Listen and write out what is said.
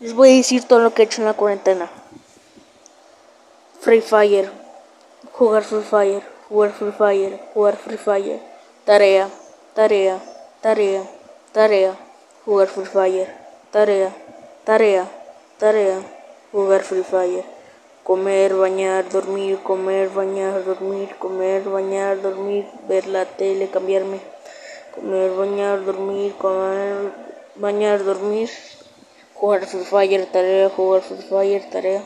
Les voy a decir todo lo que he hecho en la cuarentena. Free Fire, jugar Free Fire, jugar Free Fire, jugar Free Fire, tarea, tarea, tarea, tarea, jugar Free Fire, tarea, tarea, tarea, jugar Free Fire, comer, bañar, dormir, comer, bañar, dormir, comer, bañar, dormir, ver la tele, cambiarme, comer, bañar, dormir, comer, bañar, dormir, jugar Free Fire, tarea, jugar Free Fire, tarea.